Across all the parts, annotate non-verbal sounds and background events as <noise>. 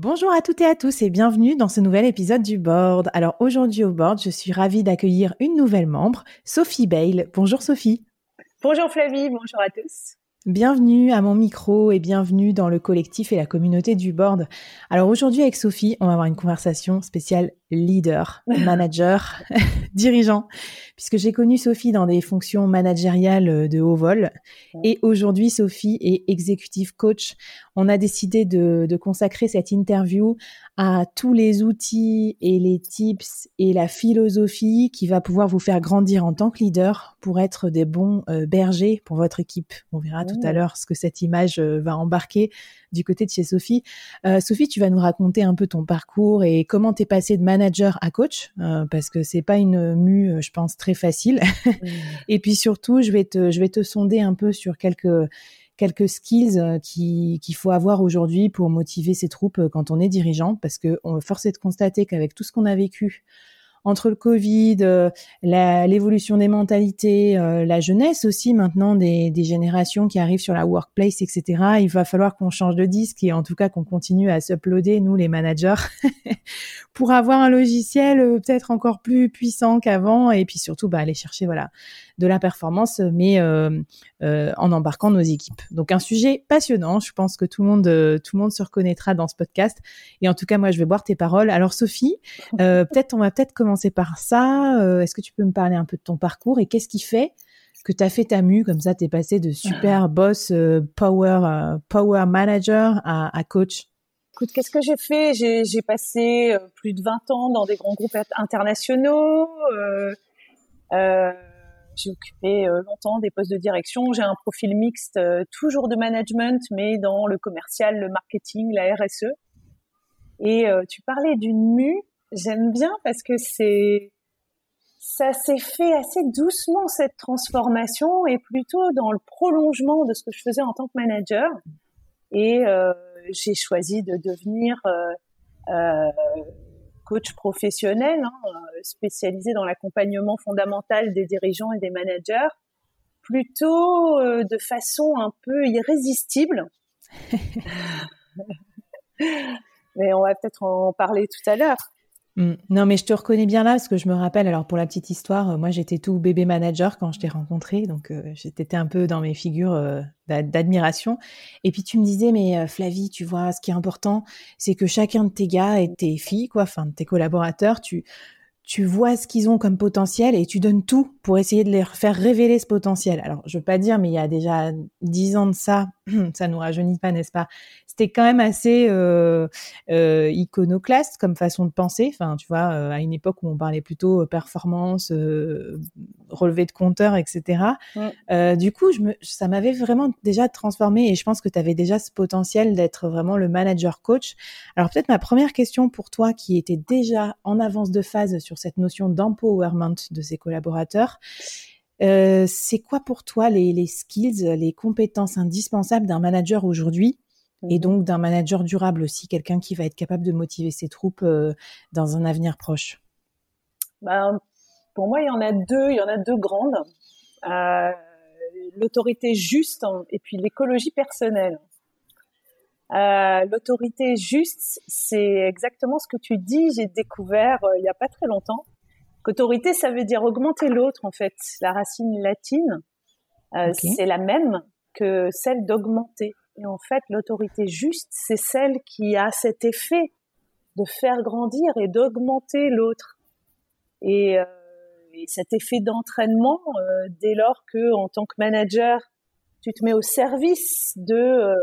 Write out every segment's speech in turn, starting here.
Bonjour à toutes et à tous et bienvenue dans ce nouvel épisode du Board. Alors aujourd'hui au Board, je suis ravie d'accueillir une nouvelle membre, Sophie Bale. Bonjour Sophie. Bonjour Flavie, bonjour à tous. Bienvenue à mon micro et bienvenue dans le collectif et la communauté du board. Alors aujourd'hui avec Sophie, on va avoir une conversation spéciale leader, <laughs> manager, <laughs> dirigeant, puisque j'ai connu Sophie dans des fonctions managériales de haut vol et aujourd'hui Sophie est executive coach. On a décidé de, de consacrer cette interview à tous les outils et les tips et la philosophie qui va pouvoir vous faire grandir en tant que leader pour être des bons euh, bergers pour votre équipe. On verra tout à l'heure ce que cette image euh, va embarquer du côté de chez Sophie. Euh, Sophie, tu vas nous raconter un peu ton parcours et comment t'es passé de manager à coach, parce que c'est pas une mue, je pense, très facile. et puis surtout, je vais te, je vais te sonder un peu sur quelques quelques skills euh, qu'il faut avoir aujourd'hui pour motiver ses troupes euh, quand on est dirigeant, parce que on force est de constater qu'avec tout ce qu'on a vécu entre le Covid, euh, l'évolution des mentalités, la jeunesse aussi maintenant des, des, générations qui arrivent sur la workplace, etc. Il va falloir qu'on change de disque et en tout cas qu'on continue à s'uploader, nous les managers, <laughs> pour avoir un logiciel peut-être encore plus puissant qu'avant et puis surtout bah, aller chercher voilà de la performance, mais euh, euh, en embarquant nos équipes. Donc un sujet passionnant. Je pense que tout le monde, euh, tout le monde se reconnaîtra dans ce podcast. Et en tout cas, moi, je vais boire tes paroles. Alors Sophie, <laughs> peut-être on va peut-être commencer par ça. Est-ce que tu peux me parler un peu de ton parcours et qu'est-ce qui fait que tu as fait ta mue comme ça, tu es passé de super boss power power manager à, à coach? Écoute, qu'est-ce que j'ai fait? J'ai passé plus de 20 ans dans des grands groupes internationaux. Euh, euh, j'ai occupé euh, longtemps des postes de direction. J'ai un profil mixte, euh, toujours de management, mais dans le commercial, le marketing, la RSE. Et euh, tu parlais d'une mue. J'aime bien parce que c'est ça s'est fait assez doucement cette transformation et plutôt dans le prolongement de ce que je faisais en tant que manager. Et j'ai choisi de devenir euh, coach professionnel, hein, euh, spécialisé dans l'accompagnement fondamental des dirigeants et des managers, plutôt euh, de façon un peu irrésistible. <laughs> Mais on va peut-être en parler tout à l'heure. Mm. Non, mais je te reconnais bien là, parce que je me rappelle, alors pour la petite histoire, euh, moi j'étais tout bébé manager quand je t'ai rencontré, donc euh, j'étais un peu dans mes figures euh, d'admiration. Et puis tu me disais, mais Flavie, tu vois, ce qui est important, c'est que chacun de tes gars et tes filles, quoi, enfin de tes collaborateurs, tu tu vois ce qu'ils ont comme potentiel et tu donnes tout pour essayer de les faire révéler ce potentiel. Alors, je veux pas dire, mais il y a déjà dix ans de ça, <clears throat> ça nous rajeunit pas, n'est-ce pas? C'était quand même assez euh, euh, iconoclaste comme façon de penser. Enfin, tu vois, euh, à une époque où on parlait plutôt performance, relevé de compteur, etc. du coup, je me, ça m'avait vraiment déjà transformé et je pense que tu avais déjà ce potentiel d'être vraiment le manager coach. Alors peut-être ma première question pour toi qui était déjà en avance de phase sur cette notion d'empowerment de ses collaborateurs. Euh, c'est quoi pour toi les, skills, les compétences indispensables d'un manager aujourd'hui et mhm. donc d'un manager durable aussi, quelqu'un qui va être capable de motiver ses troupes euh, dans un avenir proche ben, Pour moi, il y en a deux, il y en a deux grandes. Euh, l'autorité juste et puis l'écologie personnelle. Euh, l'autorité juste, c'est exactement ce que tu dis. J'ai découvert il n'y a pas très longtemps qu'autorité, ça veut dire augmenter l'autre. En fait, la racine latine, c'est la même que celle d'augmenter. Et en fait, l'autorité juste, c'est celle qui a cet effet de faire grandir et d'augmenter l'autre. Et, euh, et, cet effet d'entraînement, dès lors que, en tant que manager, tu te mets au service de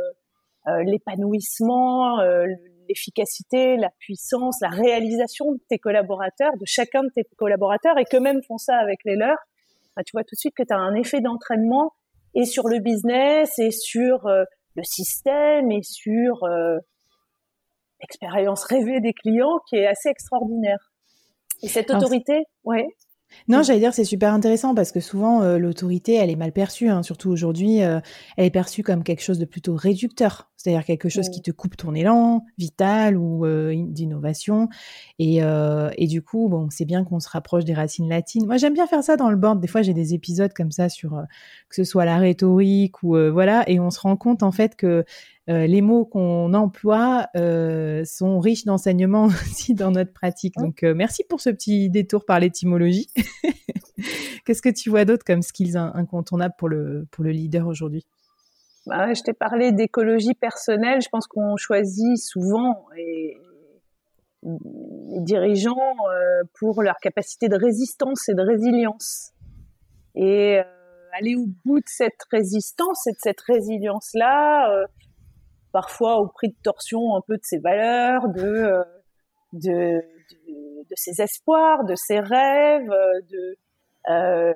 euh, l'épanouissement, euh, l'efficacité, la puissance, la réalisation de tes collaborateurs, de chacun de tes collaborateurs, et que même font ça avec les leurs, bah, tu vois tout de suite que tu as un effet d'entraînement et sur le business, et sur euh, le système, et sur l'expérience rêvée des clients qui est assez extraordinaire. Et cette autorité, ouais. Non, j'allais dire c'est super intéressant parce que souvent euh, l'autorité elle est mal perçue, hein, surtout aujourd'hui, euh, elle est perçue comme quelque chose de plutôt réducteur, c'est-à-dire quelque chose qui te coupe ton élan vital ou euh, d'innovation. Et, et, du coup, bon, c'est bien qu'on se rapproche des racines latines. Moi, j'aime bien faire ça dans le board. Des fois, j'ai des épisodes comme ça sur que ce soit la rhétorique ou voilà, et on se rend compte en fait que euh, les mots qu'on emploie euh, sont riches d'enseignements <laughs> aussi dans notre pratique. Donc, euh, merci pour ce petit détour par l'étymologie. <laughs> Qu'est-ce que tu vois d'autre comme skills incontournables pour le, pour le leader aujourd'hui? Bah, Je t'ai parlé d'écologie personnelle. Je pense qu'on choisit souvent et, les dirigeants pour leur capacité de résistance et de résilience. Et aller au bout de cette résistance et de cette résilience-là, parfois au prix de torsion un peu de ses valeurs, de, euh, de, de, ses espoirs, de ses rêves, euh, de euh,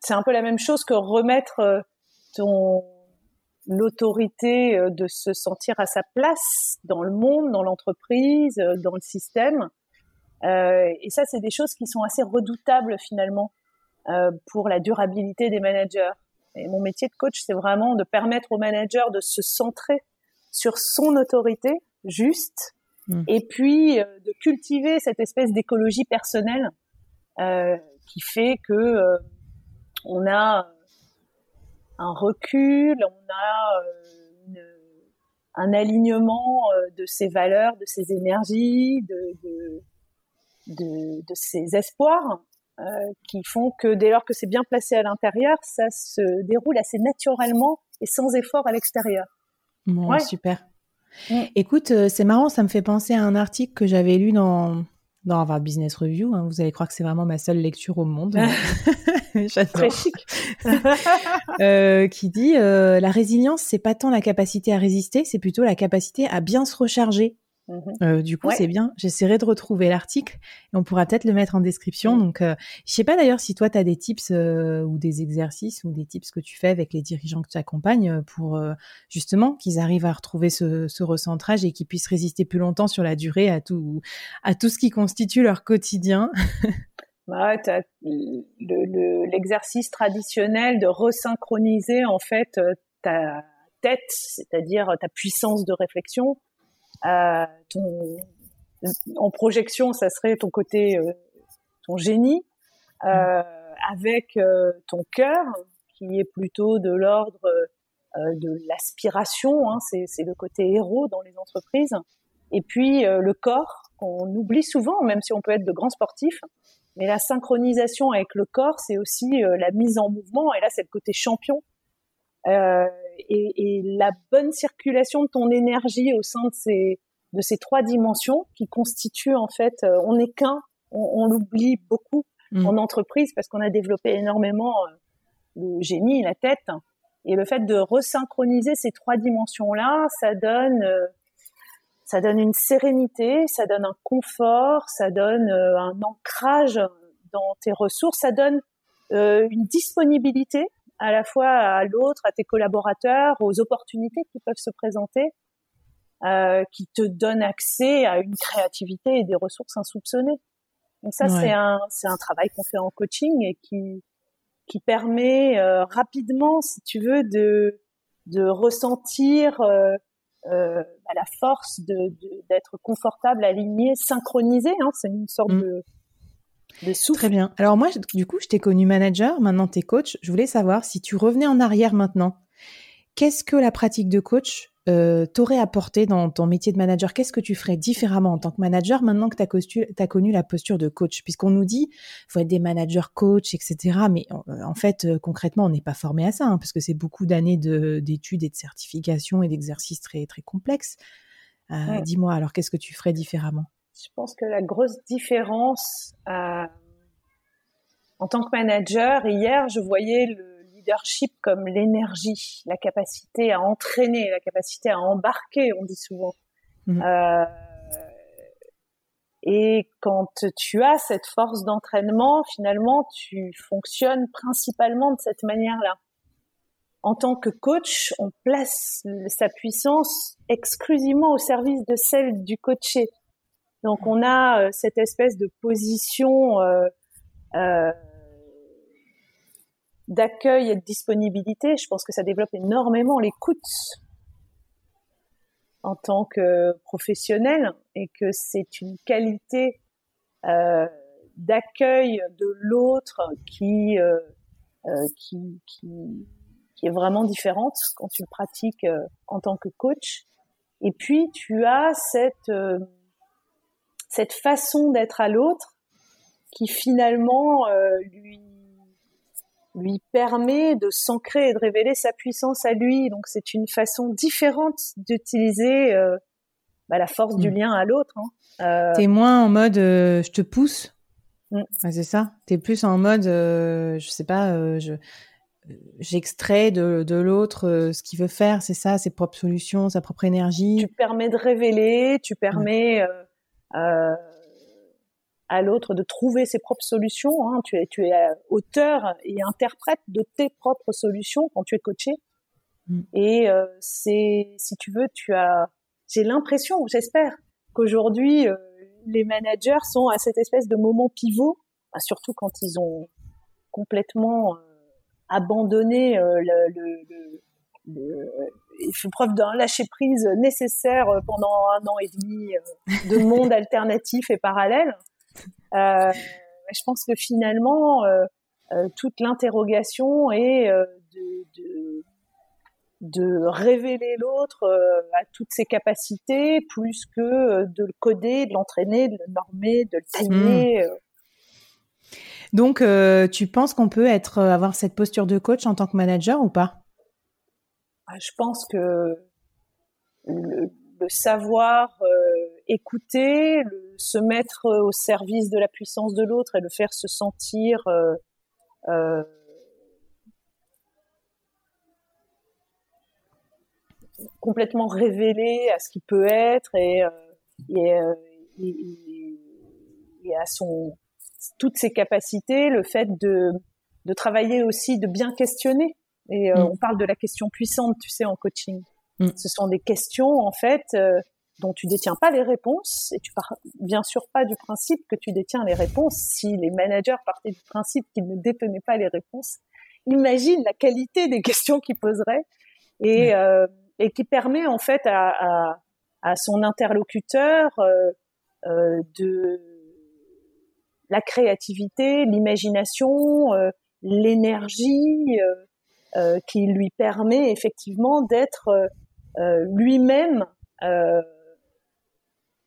c'est un peu la même chose que remettre ton l'autorité de se sentir à sa place dans le monde, dans l'entreprise, dans le système. Et ça, c'est des choses qui sont assez redoutables finalement pour la durabilité des managers. Et mon métier de coach, c'est vraiment de permettre aux managers de se centrer sur son autorité juste hmm. et puis euh, de cultiver cette espèce d'écologie personnelle euh, qui fait que euh, on a un recul, on a un alignement de ses valeurs, de ses énergies, de, de, de, de ses espoirs, qui font que dès lors que c'est bien placé à l'intérieur, ça se déroule assez naturellement et sans effort à l'extérieur. Bon, super. Écoute, euh, c'est marrant, ça me fait penser à un article que j'avais lu dans, dans Harvard Business Review. Hein. vous allez croire que c'est vraiment ma seule lecture au monde. <laughs> <laughs> Très chic. <laughs> euh, qui dit euh, la résilience, c'est pas tant la capacité à résister, c'est plutôt la capacité à bien se recharger Mhm. Euh, du coup, c'est bien. J'essaierai de retrouver l'article et on pourra peut-être le mettre en description. Mhm. Donc, euh, je sais pas d'ailleurs si toi, tu as des tips euh, ou des exercices ou des tips que tu fais avec les dirigeants que tu accompagnes pour justement qu'ils arrivent à retrouver ce, ce recentrage et qu'ils puissent résister plus longtemps sur la durée à tout, à tout ce qui constitue leur quotidien. <laughs> bah, l'exercice traditionnel de resynchroniser en fait ta tête, c'est-à-dire ta puissance de réflexion, ton, en projection, ça serait ton côté, euh, ton génie, euh, avec euh, ton cœur, qui est plutôt de l'ordre de l'aspiration, hein, c'est le côté héros dans les entreprises, et puis le corps, qu'on oublie souvent, même si on peut être de grands sportifs, mais la synchronisation avec le corps, c'est aussi la mise en mouvement, et là c'est le côté champion. Euh, et, et, la bonne circulation de ton énergie au sein de ces de ces trois dimensions qui constituent en fait, euh, on n'est qu'un on, l'oublie beaucoup mm. en entreprise parce qu'on a développé énormément le génie, la tête. Et le fait de resynchroniser ces trois dimensions-là, ça donne, ça donne une sérénité, ça donne un confort, ça donne un ancrage dans tes ressources, ça donne une disponibilité à la fois à l'autre, à tes collaborateurs, aux opportunités qui peuvent se présenter, euh, qui te donnent accès à une créativité et des ressources insoupçonnées. Donc ça, c'est un c'est un travail qu'on fait en coaching et qui qui permet euh, rapidement, si tu veux, de de ressentir euh, euh bah, la force de d'être confortable, aligné, synchronisé. Hein, c'est une sorte mm. de Très bien. Alors moi, du coup, je t'ai connu manager, maintenant tu es coach. Je voulais savoir si tu revenais en arrière maintenant, qu'est-ce que la pratique de coach euh, t'aurait apporté dans ton métier de manager? Qu'est-ce que tu ferais différemment en tant que manager maintenant que tu as, connu la posture de coach? Puisqu'on nous dit, faut être des managers coach, etc. Mais en, fait, euh, concrètement, on n'est pas formé à ça, hein, parce que c'est beaucoup d'années d'études et de certifications et d'exercices très, très complexes. Euh, dis-moi, alors qu'est-ce que tu ferais différemment? Je pense que la grosse différence euh, en tant que manager, hier, je voyais le leadership comme l'énergie, la capacité à entraîner, la capacité à embarquer, on dit souvent. Mmh. Euh, et quand tu as cette force d'entraînement, finalement, tu fonctionnes principalement de cette manière-là. En tant que coach, on place sa puissance exclusivement au service de celle du coaché. Donc on a euh, cette espèce de position euh, euh, d'accueil et de disponibilité. Je pense que ça développe énormément l'écoute en tant que professionnel et que c'est une qualité euh, d'accueil de l'autre qui, euh, qui, qui, qui, est vraiment différente quand tu le pratiques en tant que coach. Et puis tu as cette cette façon d'être à l'autre qui finalement euh, lui lui permet de s'ancrer et de révéler sa puissance à lui. Donc c'est une façon différente d'utiliser euh, bah, la force du mm. lien à l'autre. Hein. Euh... T'es moins en mode je te pousse. Mm. c'est ça. T'es plus en mode je sais pas. je j'extrais de, de l'autre ce qu'il veut faire, c'est ça, ses propres solutions, sa propre énergie. Tu permets de révéler, tu permets euh, à l'autre de trouver ses propres solutions. Hein. Tu es, tu es euh, auteur et interprète de tes propres solutions quand tu es coaché. Mm. Et euh, c'est, si tu veux, tu as, j'ai l'impression, j'espère, qu'aujourd'hui les managers sont à cette espèce de moment pivot, bah, surtout quand ils ont complètement abandonné le, le, le, il fait preuve d'un lâcher prise nécessaire pendant un an et demi euh, de monde alternatif et parallèle. Euh, je pense que finalement, euh, euh toute l'interrogation est euh, de, de, de, révéler l'autre à toutes ses capacités, plus que de le coder, de l'entraîner, de le normer, de le tailler. Hmm. Donc, tu penses qu'on peut être avoir cette posture de coach en tant que manager ou pas? Je pense que le, savoir euh, écouter, se mettre au service de la puissance de l'autre et le faire se sentir euh, euh, complètement révélé à ce qu'il peut être et, à toutes ses capacités, le fait de travailler aussi, de bien questionner et euh, mm. on parle de la question puissante, tu sais, en coaching. Mm. Ce sont des questions, en fait, euh, dont tu détiens pas les réponses et tu pars bien sûr pas du principe que tu détiens les réponses. Si les managers partaient du principe qu'ils ne détenaient pas les réponses, imagine la qualité des <laughs> questions qu'ils poseraient et, euh, et qui permet en fait à, à, à son interlocuteur euh, euh de la créativité, l'imagination, l'énergie, euh, qui lui permet effectivement d'être euh, euh, lui-même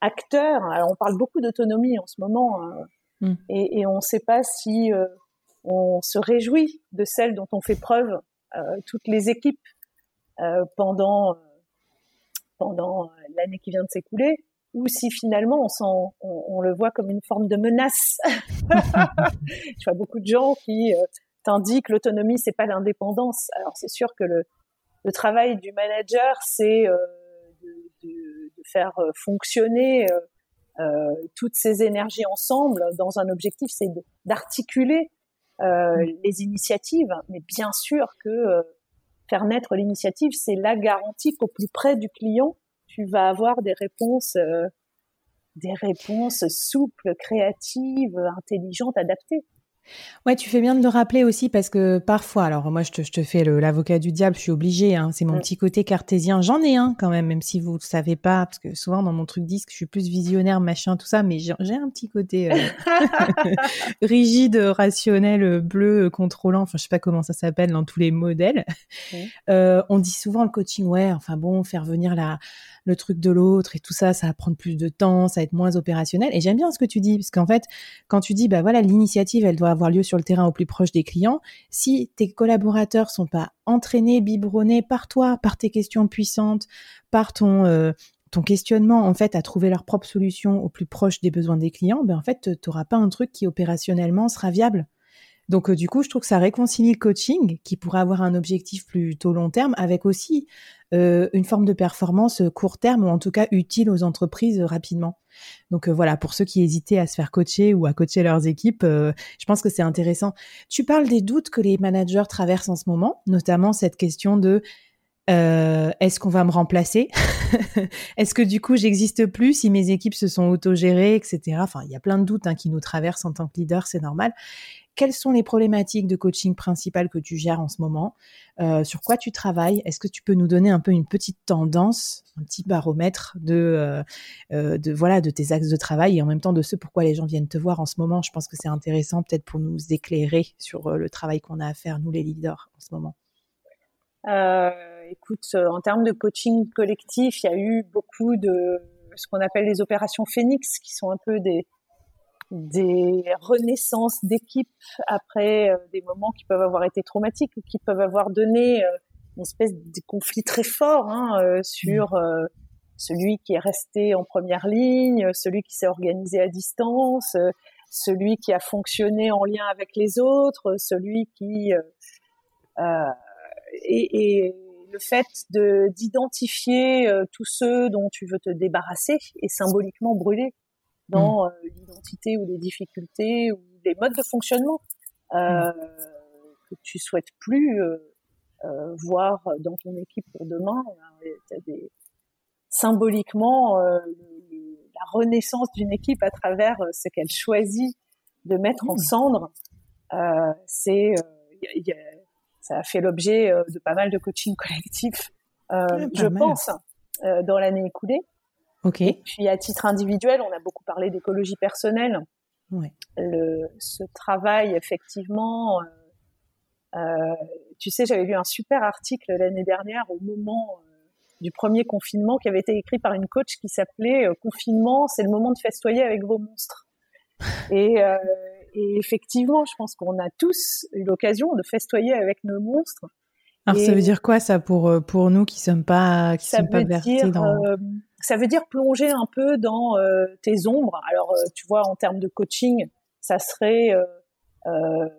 acteur. Alors on parle beaucoup d'autonomie en ce moment hein, mm. et, et, on ne sait pas si on se réjouit de celle dont on fait preuve toutes les équipes pendant pendant l'année qui vient de s'écouler. ou si finalement on, on, le voit comme une forme de menace. <laughs> Je vois beaucoup de gens qui euh, t'indiquent l'autonomie, c'est pas l'indépendance. Alors c'est sûr que le, le, travail du manager, c'est euh, de, de, de, faire euh, fonctionner euh, toutes ces énergies ensemble dans un objectif, c'est d'articuler euh, les initiatives. Mais bien sûr que faire naître l'initiative, c'est la garantie qu'au plus près du client, tu vas avoir des réponses, euh, des réponses souples, créatives, intelligentes, adaptées. Ouais, tu fais bien de le rappeler aussi parce que parfois, alors moi je te, je te fais l'avocat du diable, je suis obligée, hein, c'est mon petit côté cartésien. J'en ai un quand même, même si vous ne savez pas, parce que souvent dans mon truc disque, je suis plus visionnaire, machin, tout ça, mais j'ai un petit côté euh, <laughs> <laughs> rigide, rationnel, bleu, contrôlant, enfin je sais pas comment ça s'appelle dans tous les modèles. Euh, on dit souvent le coaching, ouais, enfin bon, faire venir la le truc de l'autre et tout ça, ça va prendre plus de temps, ça va être moins opérationnel. Et j'aime bien ce que tu dis, parce qu'en fait, quand tu dis, bah voilà, l'initiative, elle doit avoir lieu sur le terrain au plus proche des clients, si tes collaborateurs sont pas entraînés, biberonnés par toi, par tes questions puissantes, par ton euh, ton questionnement en fait à trouver leur propre solution au plus proche des besoins des clients, ben en fait, tu n'auras pas un truc qui opérationnellement sera viable. Donc euh, du coup, je trouve que ça réconcilie le coaching, qui pourrait avoir un objectif plutôt long terme, avec aussi euh, une forme de performance court terme, ou en tout cas utile aux entreprises rapidement. Donc euh, voilà, pour ceux qui hésitaient à se faire coacher ou à coacher leurs équipes, je pense que c'est intéressant. Tu parles des doutes que les managers traversent en ce moment, notamment cette question de est-ce qu'on va me remplacer? <laughs> Est-ce que du coup j'existe plus si mes équipes se sont autogérées, etc. Enfin, il y a plein de doutes hein, qui nous traversent en tant que leader, c'est normal quelles sont les problématiques de coaching principales que tu gères en ce moment, euh, sur quoi tu travailles? Est-ce que tu peux nous donner un peu une petite tendance, un petit baromètre de, euh, euh, de voilà de tes axes de travail et en même temps de ce pourquoi les gens viennent te voir en ce moment? Je pense que c'est intéressant peut-être pour nous éclairer sur le travail qu'on a à faire nous les leaders en ce moment. écoute, en termes de coaching collectif, il y a eu beaucoup de ce qu'on appelle les opérations Phoenix, qui sont un peu des, des renaissances d'équipe après euh, des moments qui peuvent avoir été traumatiques ou qui peuvent avoir donné euh, une espèce de conflit très fort hein, euh, sur mmh. celui qui est resté en première ligne, celui qui s'est organisé à distance, celui qui a fonctionné en lien avec les autres, celui qui et, et, le fait de d'identifier tous ceux dont tu veux te débarrasser et symboliquement brûler dans mm. euh, l'identité ou les difficultés ou les modes de fonctionnement euh, mm. que tu souhaites plus euh, voir dans ton équipe pour demain. Des, symboliquement la renaissance d'une équipe à travers ce qu'elle choisit de mettre en mm. cendre. c'est ça a fait l'objet de pas mal de coaching <laughs> collectif, je pense, dans l'année écoulée. Ok. Et puis à titre individuel, on a beaucoup parlé d'écologie personnelle. Ouais. Le, ce travail, effectivement, euh, euh, tu sais, j'avais lu un super article l'année dernière au moment euh, du premier confinement qui avait été écrit par une coach qui s'appelait euh, Confinement, c'est le moment de festoyer avec vos monstres. <laughs> Et, euh, et effectivement, je pense qu'on a tous eu l'occasion de festoyer avec nos monstres. Alors ça veut dire quoi ça pour pour nous qui sommes pas qui sommes pas versés dans ça veut dire plonger un peu dans euh, tes ombres. Alors, euh, tu vois, en termes de coaching, ça serait euh,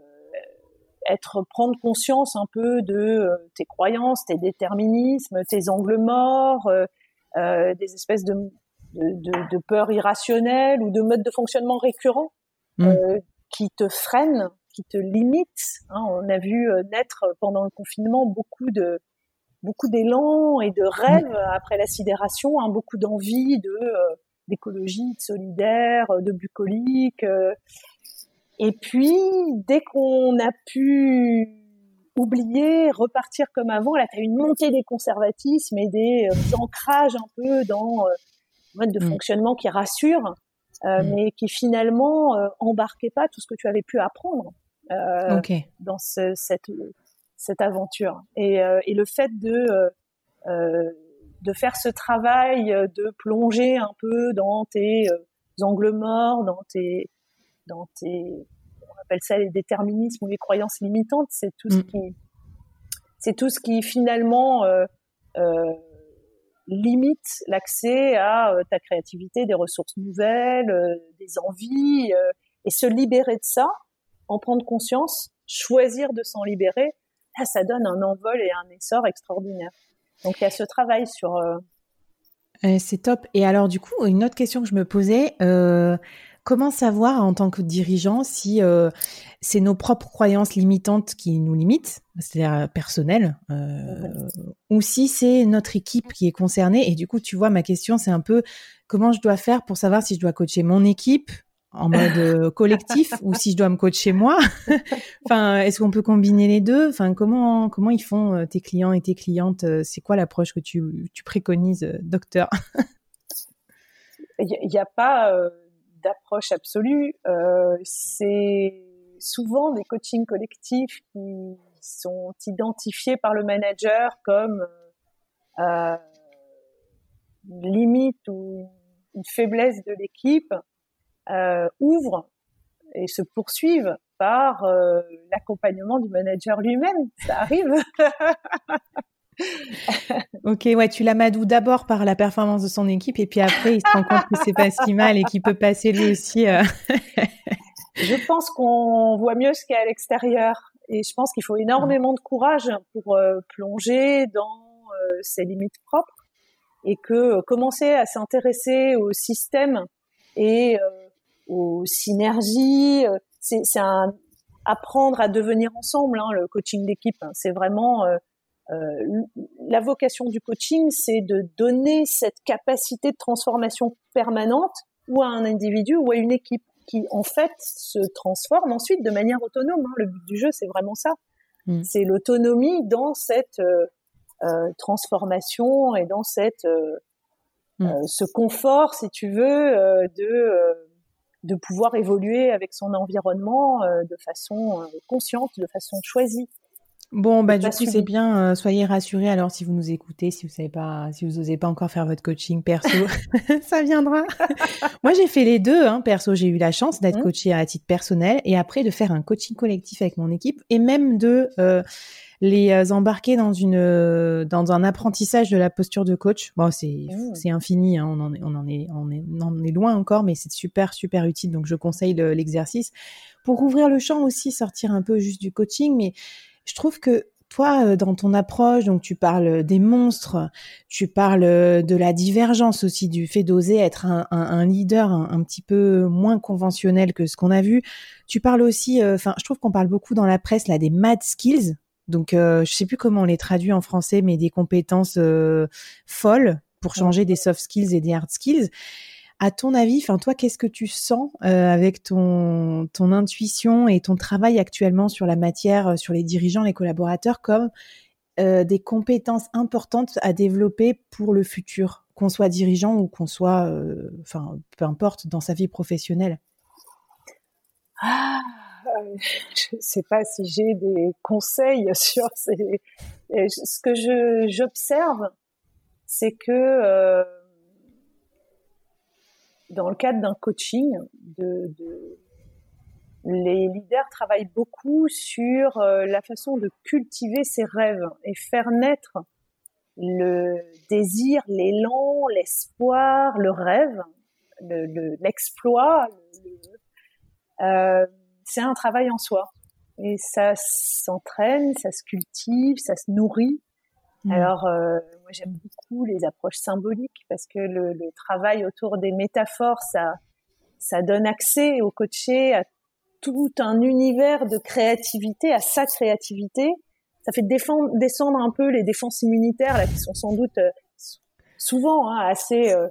être prendre conscience un peu de tes croyances, tes déterminismes, tes angles morts, des espèces de, de, de, peurs irrationnelles ou de modes de fonctionnement récurrents mmh. qui te freinent, qui te limitent. Hein. On a vu naître pendant le confinement beaucoup de beaucoup d'élan et de rêve après la sidération, hein, beaucoup d'envie de euh, d'écologie, de solidaire, de bucolique. Euh. et puis dès qu'on a pu oublier, repartir comme avant, là tu as une montée des conservatismes et des euh, ancrages un peu dans euh, mode de mm. fonctionnement qui rassure, mm. mais qui finalement embarquait pas tout ce que tu avais pu apprendre. Dans ce, cette cette aventure. Et, euh, et le fait de euh, euh, de faire ce travail, de plonger un peu dans tes angles morts, dans tes dans tes on appelle ça les déterminismes ou les croyances limitantes, c'est tout ce mm. qui c'est tout ce qui finalement euh, euh, limite l'accès à ta créativité, des ressources nouvelles, des envies, et se libérer de ça, en prendre conscience, choisir de s'en libérer, là, ça donne un envol et un essor extraordinaire. Donc il y a ce travail sur. c'est top. Et alors du coup, une autre question que je me posais. Comment savoir en tant que dirigeant si euh, c'est nos propres croyances limitantes qui nous limitent, c'est-à-dire euh, personnelles, euh, ou si c'est notre équipe qui est concernée? Et du coup, tu vois, ma question, c'est un peu comment je dois faire pour savoir si je dois coacher mon équipe en mode collectif ou si je dois me coacher moi. <laughs> enfin, est-ce qu'on peut combiner les deux? Enfin, comment comment ils font tes clients et tes clientes C'est quoi l'approche que tu, tu préconises, docteur? Il n'y a, pas d'approche absolue. Euh, c'est souvent des coachings collectifs qui sont identifiés par le manager comme euh, limite ou une faiblesse de l'équipe, euh, ouvrent et se poursuivent par euh, l'accompagnement du manager lui-même. Ça arrive. <laughs> ok, ouais, tu l'amadoues d'abord par la performance de son équipe et puis après il se rend compte que c'est pas si mal et qu'il peut passer lui aussi. Euh. <laughs> je pense qu'on voit mieux ce qu'il y a à l'extérieur et je pense qu'il faut énormément de courage pour euh, plonger dans euh, ses limites propres et que commencer à s'intéresser au système et aux synergies, c'est un apprendre à devenir ensemble. Hein, le coaching d'équipe, hein. c'est vraiment euh, la vocation du coaching, c'est de donner cette capacité de transformation permanente ou à un individu ou à une équipe qui en fait se transforme ensuite de manière autonome. Hein. Le but du jeu, c'est vraiment ça. Mm. C'est l'autonomie dans cette euh, euh, transformation et dans cette mm. ce confort, si tu veux, de de pouvoir évoluer avec son environnement de façon consciente, de façon choisie. Bon, bah du coup, c'est bien. Euh, soyez rassurés. Alors, si vous nous écoutez, si vous savez pas, si vous osez pas encore faire votre coaching perso, <laughs> <laughs> ça viendra. Moi, j'ai fait les deux. Hein. Perso, j'ai eu la chance d'être mmh. coachée à titre personnel et après de faire un coaching collectif avec mon équipe et même de euh, les euh, embarquer dans une dans un apprentissage de la posture de coach. Bon, c'est mmh. c'est infini. Hein. On en est on en est on est on en est loin encore, mais c'est super super utile. Donc, je conseille l'exercice pour ouvrir le champ aussi, sortir un peu juste du coaching, mais je trouve que toi, euh, dans ton approche, donc tu parles des monstres, tu parles euh, de la divergence aussi, du fait d'oser être un, leader un, petit peu moins conventionnel que ce qu'on a vu. Tu parles aussi, euh, enfin, je trouve qu'on parle beaucoup dans la presse là des mad skills. Donc, je sais plus comment on les traduit en français, mais des compétences folles pour changer des soft skills et des hard skills. À ton avis, enfin toi, qu'est-ce que tu sens euh, avec ton ton intuition et ton travail actuellement sur la matière, euh, sur les dirigeants, les collaborateurs, comme euh, des compétences importantes à développer pour le futur, qu'on soit dirigeant ou qu'on soit, enfin, peu importe, dans sa vie professionnelle? Ah, <laughs> je ne sais pas si j'ai des conseils <laughs> sur ces... ce que j'observe, c'est que dans le cadre d'un coaching, les leaders travaillent beaucoup sur euh, la façon de cultiver ses rêves et faire naître le désir, l'élan, l'espoir, le rêve, l'exploit. Le, euh, c'est un travail en soi. Et ça s'entraîne, ça se cultive, ça se nourrit. Mmh. Alors, euh, moi, j'aime beaucoup les approches symboliques parce que le, le, travail autour des métaphores, ça, ça donne accès au coaché à tout un univers de créativité, à sa créativité. Ça fait défendre, descendre un peu les défenses immunitaires là, qui sont sans doute euh, souvent hein, assez euh,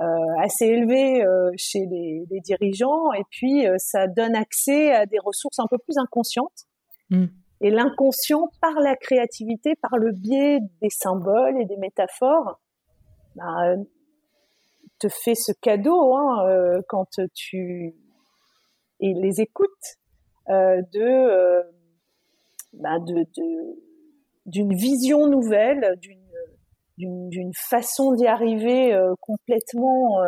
euh, assez élevées euh, chez les, les, dirigeants, et puis ça donne accès à des ressources un peu plus inconscientes. Mmh. Et l'inconscient, par la créativité, par le biais des symboles et des métaphores, bah, te fait ce cadeau hein, euh, quand tu les écoutes euh, euh, bah, de, d'une vision nouvelle, d'une façon d'y arriver complètement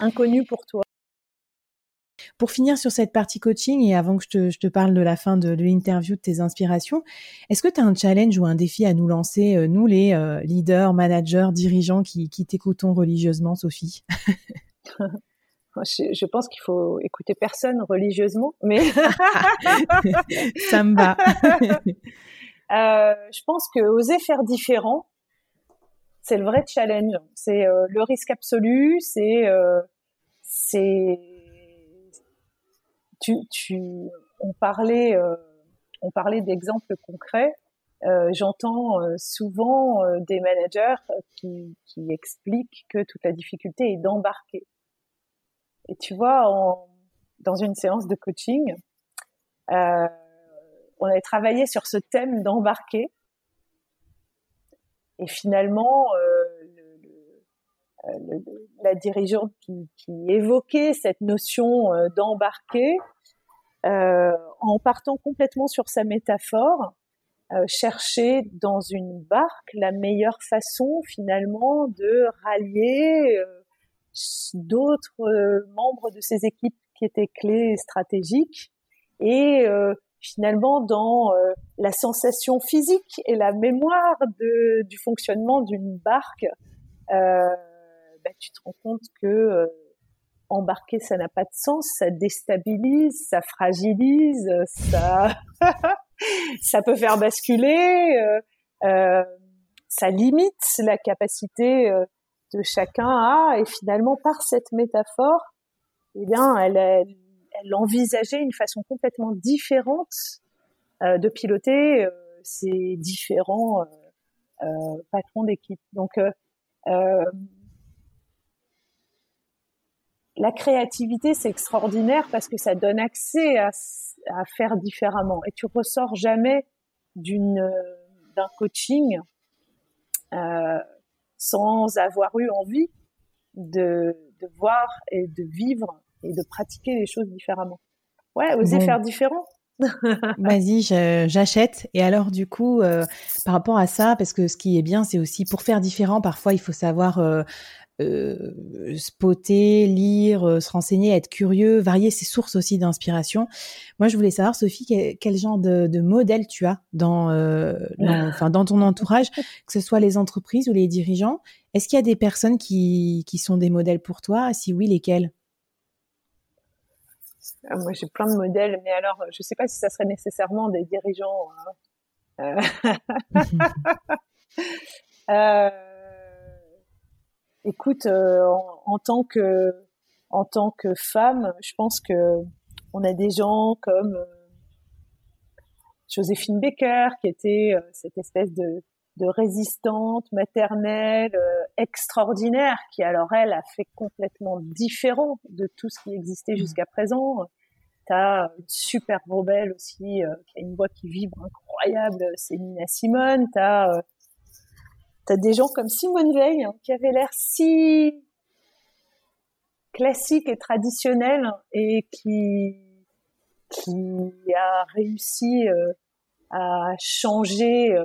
inconnue pour toi. Pour finir sur cette partie coaching et avant que je te, je te parle de la fin de, de l'interview de tes inspirations, est-ce que tu as un challenge ou un défi à nous lancer, euh, nous les euh, leaders, managers, dirigeants qui, qui t'écoutons religieusement, Sophie? <laughs> Je, je, pense qu'il faut écouter personne religieusement, mais <laughs> ça me va. <laughs> euh, je pense que oser faire différent, c'est le vrai challenge. C'est euh, le risque absolu. C'est c'est tu, tu, on parlait, euh, on parlait d'exemples concrets. Euh, J'entends euh, souvent euh, des managers qui, qui, expliquent que toute la difficulté est d'embarquer. Et tu vois, en, dans une séance de coaching, euh, on avait travaillé sur ce thème d'embarquer. Et finalement, le, le, la dirigeante qui, qui, évoquait cette notion d'embarquer, euh, en partant complètement sur sa métaphore, euh, chercher dans une barque la meilleure façon finalement de rallier euh, d'autres euh, membres de ses équipes qui étaient clés stratégiques et finalement dans la sensation physique et la mémoire de, du fonctionnement d'une barque, bah, tu te rends compte que embarquer, ça n'a pas de sens, ça déstabilise, ça fragilise, ça, <laughs> ça peut faire basculer, euh, euh, ça limite la capacité euh, de chacun à, et finalement par cette métaphore, eh bien, elle, elle, envisageait une façon complètement différente de piloter ces différents patrons d'équipe. Donc, la créativité, c'est extraordinaire parce que ça donne accès à, à faire différemment. Et tu ressors jamais d'une d'un coaching euh, sans avoir eu envie de, de voir et de vivre et de pratiquer les choses différemment. Ouais, oser faire différent. <laughs> Vas-y, j'achète. Et alors, du coup, euh, par rapport à ça, parce que ce qui est bien, c'est aussi pour faire différent, parfois, il faut savoir euh, euh, spotter, lire, euh, se renseigner, être curieux, varier ses sources aussi d'inspiration. Moi, je voulais savoir, Sophie, quel, genre de, de, modèle tu as dans, euh, dans, enfin, dans ton entourage, <laughs> que ce soit les entreprises ou les dirigeants. Est-ce qu'il y a des personnes qui, qui sont des modèles pour toi? Si oui, lesquels ah, Moi, j'ai plein de modèles, mais alors, je ne sais pas si ça serait nécessairement des dirigeants. Hein. euh, <laughs> <laughs> écoute, euh, en, tant que en tant que femme, je pense que on a des gens comme euh, Joséphine Baker, qui était euh, cette espèce de, de résistante maternelle extraordinaire, qui alors elle a fait complètement différent de tout ce qui existait mmh. jusqu'à présent. T'as une super rebelle aussi, qui a une voix qui vibre incroyable, c'est Nina Simone. T'as T'as des gens comme Simone Veil hein, qui avait l'air si classique et traditionnel et qui qui a réussi euh, à changer euh,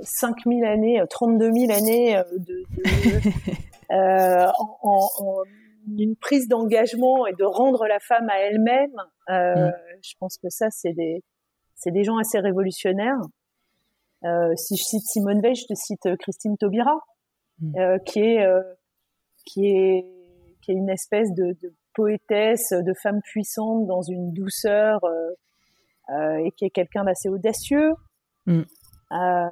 5000 années, 32 euh, 000 années euh, de, de <laughs> euh, en, en, une prise d'engagement et de rendre la femme à elle-même. Mm. Je pense que ça, c'est des c'est des gens assez révolutionnaires. Euh, si je cite Simone Veil, je te cite euh, Christine Taubira, hmm. euh, qui est qui est qui est une espèce de, de, poétesse, de femme puissante dans une douceur et qui est quelqu'un d'assez audacieux. Mm. je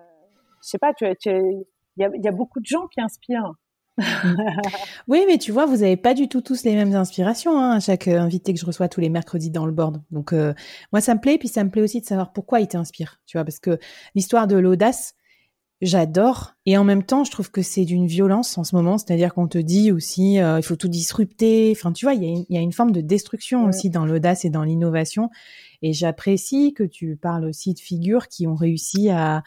sais pas, tu, tu il y a, y a beaucoup de gens qui inspirent. <laughs> oui, mais tu vois, vous avez pas du tout tous les mêmes inspirations hein, à chaque euh, invité que je reçois tous les mercredis dans le board. Donc euh, moi, ça me plaît, puis ça me plaît aussi de savoir pourquoi il t'inspire, tu vois, parce que l'histoire de l'audace, j'adore, et en même temps, je trouve que c'est d'une violence en ce moment, c'est-à-dire qu'on te dit aussi, euh, il faut tout disrupter. Enfin, tu vois, il y, y, a une forme de destruction aussi dans l'audace et dans l'innovation. Et j'apprécie que tu parles aussi de figures qui ont réussi à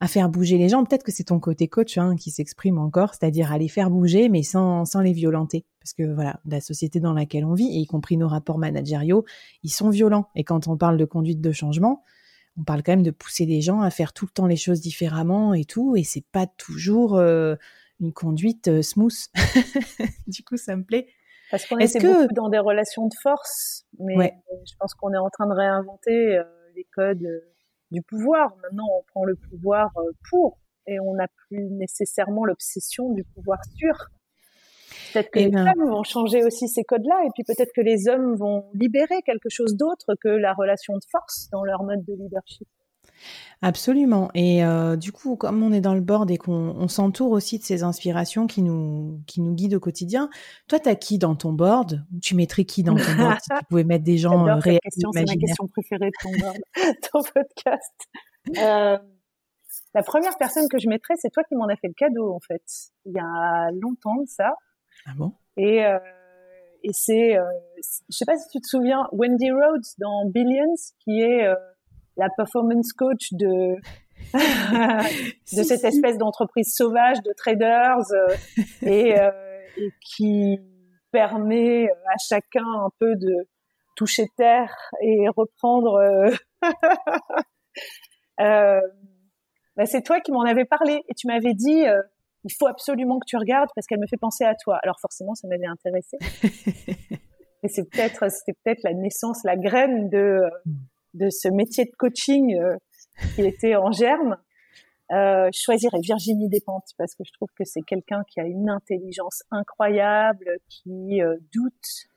à faire bouger les gens. Peut-être que c'est ton côté coach hein, qui s'exprime encore, c'est-à-dire à les faire bouger, mais sans, sans les violenter. Parce que voilà, la société dans laquelle on vit, et y compris nos rapports managériaux, ils sont violents. Et quand on parle de conduite de changement, on parle quand même de pousser les gens à faire tout le temps les choses différemment et tout, et c'est pas toujours euh, une conduite euh, smooth. <laughs> du coup, ça me plaît. Parce qu'on était que... beaucoup dans des relations de force, mais je pense qu'on est en train de réinventer euh, les codes du pouvoir. Maintenant, on prend le pouvoir euh, pour, et on n'a plus nécessairement l'obsession du pouvoir sur. Peut-être que eh les femmes vont changer aussi ces codes-là, et puis peut-être que les hommes vont libérer quelque chose d'autre que la relation de force dans leur mode de leadership. Absolument. Et euh, du coup, comme on est dans le board et qu'on s'entoure aussi de ces inspirations qui nous, qui nous guident au quotidien, toi, tu as qui dans ton board? Tu mettrais qui dans ton board si tu pouvais mettre des <laughs> gens euh, réels C'est ma question préférée de ton board, <laughs> ton podcast. Euh, la première personne que je mettrais, c'est toi qui m'en as fait le cadeau, en fait. Il y a longtemps de ça. Ah bon? Et, euh, et c'est, je sais pas si tu te souviens, Wendy Rhodes dans Billions, qui est la performance coach de <laughs> de cette espèce d'entreprise sauvage de traders euh, <laughs> et, euh, et, qui permet à chacun un peu de toucher terre et reprendre. <laughs> Euh, bah c'est toi qui m'en avais parlé et tu m'avais dit il faut absolument que tu regardes parce qu'elle me fait penser à toi. Alors forcément, ça m'avait intéressé. et c'est peut-être, c'était peut-être la naissance, la graine de mm de ce métier de coaching euh, qui était en germe, euh, je choisirais Virginie Despentes parce que je trouve que c'est quelqu'un qui a une intelligence incroyable, qui euh, doute,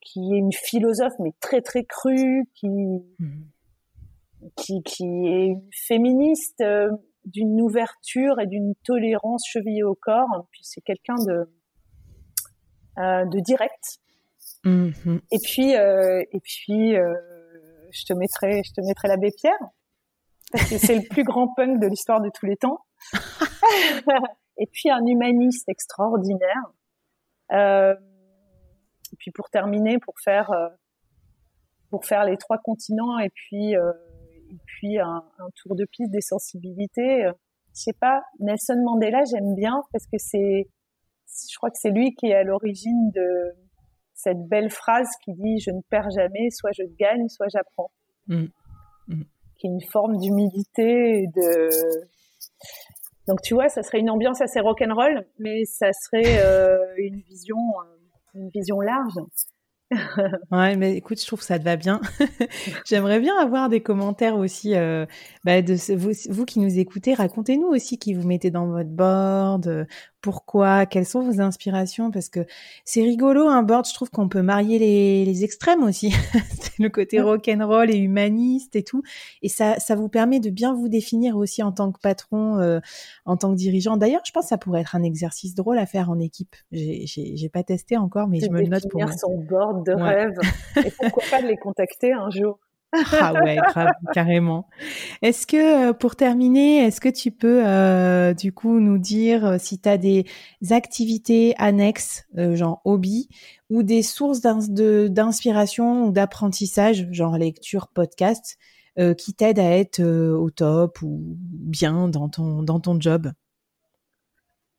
qui est une philosophe mais très très crue, qui mhm. qui, qui est une féministe euh, d'une ouverture et d'une tolérance chevillée au corps. Puis c'est quelqu'un de de direct. Mhm. Et puis et puis je te mettrai, je te mettrai l'abbé Pierre parce que c'est le plus grand punk de l'histoire de tous les temps. <laughs> et puis un humaniste extraordinaire. Euh, et puis pour terminer, pour faire euh, pour faire les trois continents et puis euh, et puis un, un, tour de piste des sensibilités. Euh, je sais pas, Nelson Mandela, j'aime bien parce que c'est, je crois que c'est lui qui est à l'origine de cette belle phrase qui dit je ne perds jamais, soit je gagne, soit j'apprends. Mm. Mm. Qui est une forme d'humilité de donc tu vois, ça serait une ambiance assez rock'n'roll, mais ça serait euh, une vision, euh, une vision large. <laughs> ouais, mais écoute, je trouve que ça te va bien. <laughs> J'aimerais bien avoir des commentaires aussi euh, bah, de vous, vous, qui nous écoutez. Racontez-nous aussi qui vous mettez dans votre board, pourquoi, quelles sont vos inspirations, parce que c'est rigolo un board. Je trouve qu'on peut marier les, les extrêmes aussi, <laughs> le côté rock and roll et humaniste et tout, et ça, ça vous permet de bien vous définir aussi en tant que patron, euh, en tant que dirigeant. D'ailleurs, je pense que ça pourrait être un exercice drôle à faire en équipe. J'ai pas testé encore, mais je me le note pour. son board de rêve. Et pourquoi pas de les contacter un jour? <laughs> Ah ouais, carrément. Est-ce que, euh, pour terminer, est-ce que tu peux euh, du coup nous dire euh, si tu as des activités annexes, genre hobby, ou des sources d'inspiration ou d'apprentissage, genre lecture, podcast, qui t'aident à être au top ou bien dans ton, dans ton job?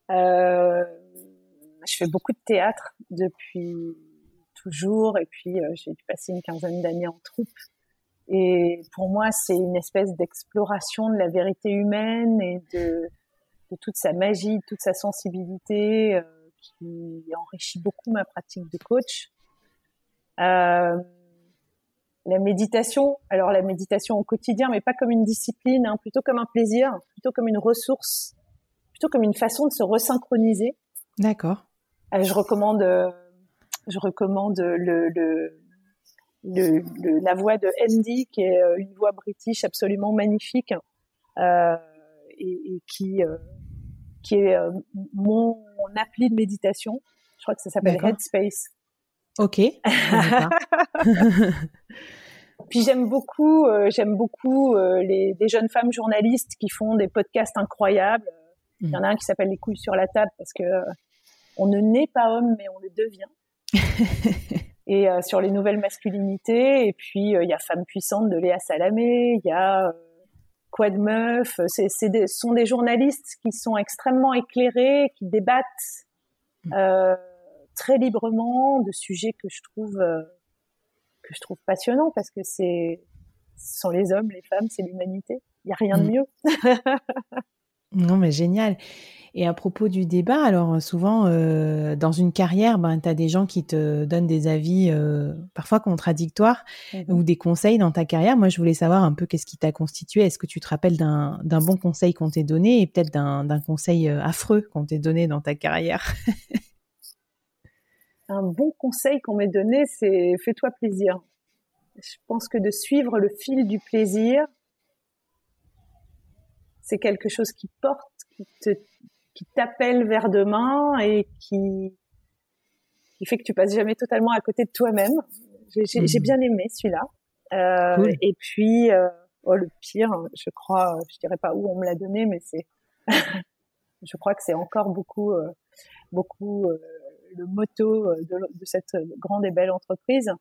Je fais beaucoup de théâtre depuis toujours et puis j'ai passé une quinzaine d'années en troupe et pour moi, c'est une espèce d'exploration de la vérité humaine et de, de, toute sa magie, toute sa sensibilité euh, qui enrichit beaucoup ma pratique de coach. Euh, la méditation, alors la méditation au quotidien, mais pas comme une discipline, hein, plutôt comme un plaisir, plutôt comme une ressource, plutôt comme une façon de se resynchroniser. D'accord. Euh, je recommande, euh, je recommande le, le le, la voix de Andy, qui est euh, une voix british absolument magnifique euh, et, et, qui euh, qui est euh, mon, mon, appli de méditation. Je crois que ça s'appelle Headspace. Ok. <laughs> Puis j'aime beaucoup, euh, j'aime beaucoup les des jeunes femmes journalistes qui font des podcasts incroyables. Il y en a un qui s'appelle Les couilles sur la table parce que on ne naît pas homme mais on le devient. <laughs> et euh, sur les nouvelles masculinités. Et puis euh, il y a Femmes puissantes de Léa Salamé, il y a euh, Quoi de meuf. C'est, c'est des, sont des journalistes qui sont extrêmement éclairés, qui débattent euh, très librement de sujets que je trouve que je trouve passionnants parce que c'est ce sont les hommes, les femmes, c'est l'humanité. Il y a rien de mm. mieux. <laughs> non mais génial. Et à propos du débat, alors souvent euh, dans une carrière, ben tu as des gens qui te donnent des avis euh, parfois contradictoires mmh ou des conseils dans ta carrière. Moi, je voulais savoir un peu qu'est-ce qui t'a constitué. Est-ce que tu te rappelles d'un bon conseil qu'on t'ait donné et peut-être d'un conseil euh, affreux qu'on t'ait donné dans ta carrière? <laughs> Un bon conseil qu'on m'ait donné, c'est fais-toi plaisir. Je pense que de suivre le fil du plaisir, c'est quelque chose qui porte, qui te, qui t'appelle vers demain et qui, qui fait que tu passes jamais totalement à côté de toi-même. J'ai mmh. bien aimé celui-là. Euh, Et puis, euh, oh, le pire, je crois, je dirais pas où on me l'a donné, mais c'est, <laughs> je crois que c'est encore beaucoup, euh, beaucoup euh, le motto de, de, cette grande et belle entreprise.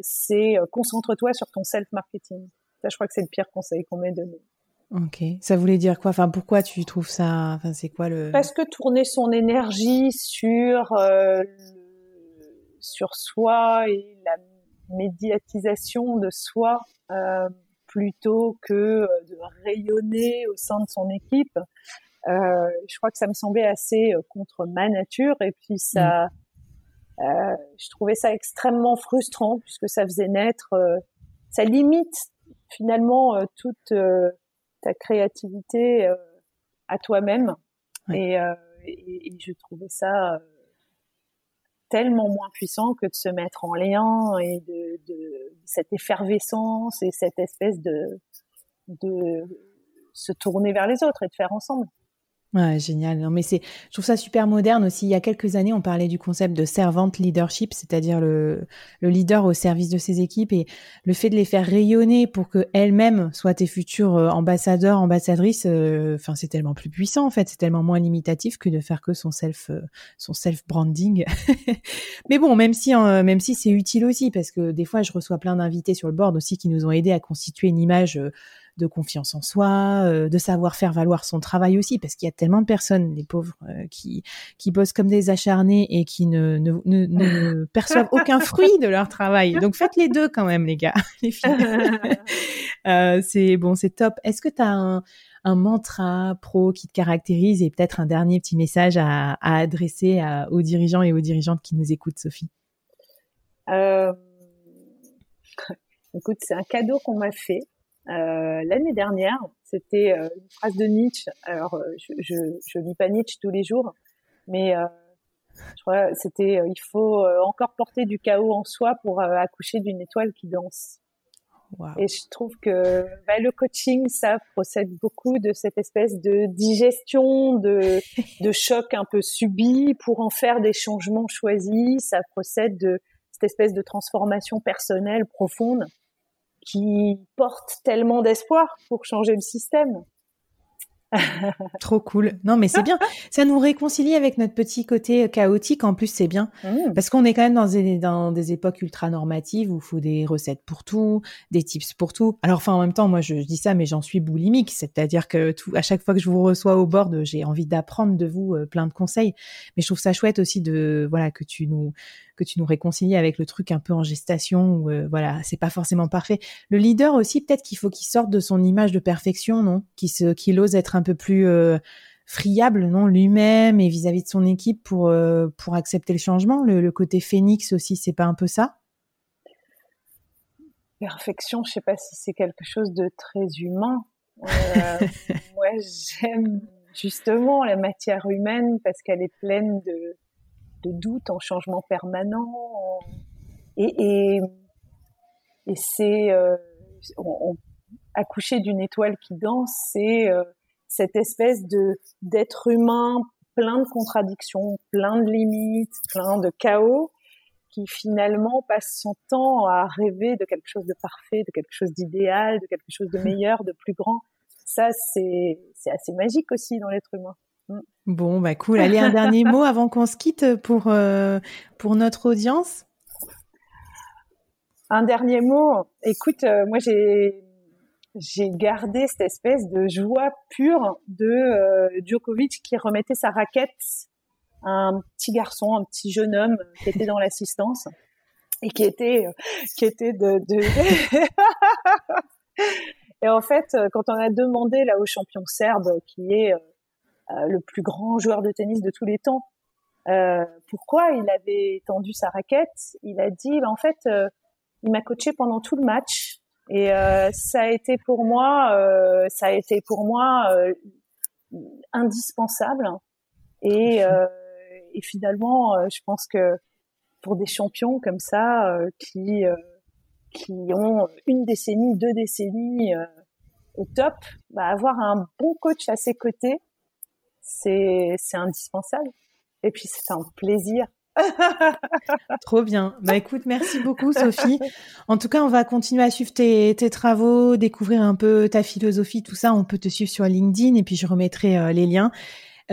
c'est concentre-toi sur ton self-marketing. Ça, je crois que c'est le pire conseil qu'on m'ait donné. Ok. Ça voulait dire quoi? Enfin, pourquoi tu trouves ça? Enfin, c'est quoi le Parce que tourner son énergie sur euh, sur soi et la médiatisation de soi euh, plutôt que euh, de rayonner au sein de son équipe, euh, je crois que ça me semblait assez euh, contre ma nature et puis ça, mm. euh, je trouvais ça extrêmement frustrant puisque ça faisait naître, ça limite finalement toute ta créativité euh, à toi-même. Euh, et, et, je trouvais ça euh, tellement moins puissant que de se mettre en lien et de, de cette effervescence et cette espèce de, de se tourner vers les autres et de faire ensemble. Ouais, génial. Non, mais c'est, je trouve ça super moderne aussi. Il y a quelques années, on parlait du concept de servante leadership, c'est-à-dire le, le leader au service de ses équipes et le fait de les faire rayonner pour que elles-mêmes soient tes futurs euh, ambassadeurs, ambassadrices. Euh, enfin, c'est tellement plus puissant en fait. C'est tellement moins limitatif que de faire que son self, euh, son self branding. <laughs> mais bon, même si, même si c'est utile aussi, parce que des fois, je reçois plein d'invités sur le board aussi qui nous ont aidés à constituer une image de confiance en soi, euh, de savoir faire valoir son travail aussi, parce qu'il y a tellement de personnes, les pauvres, euh, qui, qui bossent comme des acharnés et qui ne, ne, ne, <laughs> perçoivent aucun fruit de leur travail. Donc faites les deux quand même, les gars, <laughs> les filles. <laughs> euh, c'est bon, c'est top. Est-ce que tu as un, un mantra pro qui te caractérise et peut-être un dernier petit message à, à adresser à, aux dirigeants et aux dirigeantes qui nous écoutent, Sophie? Euh... Écoute, c'est un cadeau qu'on m'a fait. Euh, l'année dernière, c'était euh, une phrase de Nietzsche. Alors, euh, je, je, je, lis pas Nietzsche tous les jours, mais je crois c'était il faut encore porter du chaos en soi pour accoucher d'une étoile qui danse. Et je trouve que bah, le coaching, ça procède beaucoup de cette espèce de digestion, de, <laughs> de choc un peu subi pour en faire des changements choisis. Ça procède de cette espèce de transformation personnelle profonde qui porte tellement d'espoir pour changer le système. <laughs> Trop cool. Non, mais c'est bien. <laughs> Ça nous réconcilie avec notre petit côté chaotique. En plus, c'est bien. Mmh. Parce qu'on est quand même dans des, dans des époques ultra normatives où il faut des recettes pour tout, des tips pour tout. Alors, enfin, en même temps, moi, je, dis ça, mais j'en suis boulimique. C'est-à-dire que tout, à chaque fois que je vous reçois au board, j'ai envie d'apprendre de vous euh, plein de conseils. Mais je trouve ça chouette aussi de, voilà, que tu nous, que tu nous réconcilies avec le truc un peu en gestation où euh, voilà, c'est pas forcément parfait. Le leader aussi, peut-être qu'il faut qu'il sorte de son image de perfection, non? Qu'il se, qu'il ose être un peu plus euh, friable, non? Lui-même et vis-à-vis de son équipe pour euh, pour accepter le changement. Le, côté phénix aussi, c'est pas un peu ça? Perfection, je sais pas si c'est quelque chose de très humain. <laughs> moi, j'aime justement la matière humaine parce qu'elle est pleine de de doute, en changement permanent. Et, et, et c'est euh, accoucher d'une étoile qui danse, c'est euh, cette espèce de d'être humain plein de contradictions, plein de limites, plein de chaos, qui finalement passe son temps à rêver de quelque chose de parfait, de quelque chose d'idéal, de quelque chose de <laughs> meilleur, de plus grand. Ça, c'est assez magique aussi dans l'être humain. Bon, bah cool. Allez, un dernier mot <laughs> avant qu'on se quitte pour, euh, pour notre audience. Un dernier mot. Écoute, euh, moi j'ai j'ai gardé cette espèce de joie pure de euh, Djokovic qui remettait sa raquette à un petit garçon, un petit jeune homme qui était dans l'assistance et qui était qui était de, de... <laughs> et en fait quand on a demandé là au champion serbe qui est le plus grand joueur de tennis de tous les temps. Euh, pourquoi il avait tendu sa raquette? Il a dit, bah, en fait, euh, il m'a coaché pendant tout le match et euh, ça a été pour moi, ça a été pour moi indispensable. Et, et finalement, je pense que pour des champions comme ça, qui qui ont une décennie, deux décennies au top, bah, avoir un bon coach à ses côtés, c'est indispensable. Et puis c'est un plaisir. <laughs> Trop bien. Bah écoute, merci beaucoup Sophie. En tout cas, on va continuer à suivre tes, tes, travaux, découvrir un peu ta philosophie, tout ça. On peut te suivre sur LinkedIn et puis je remettrai euh, les liens.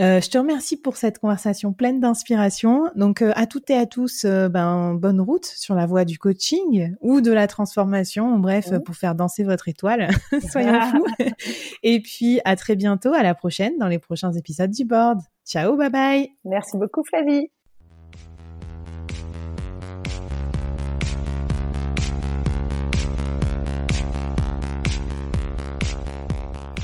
Euh, je te remercie pour cette conversation pleine d'inspiration. Donc euh, à toutes et à tous, euh, ben bonne route sur la voie du coaching ou de la transformation, bref, pour faire danser votre étoile. <laughs> Soyons fous. et puis à très bientôt, à la prochaine dans les prochains épisodes du board. Ciao, bye bye. Merci beaucoup Flavie.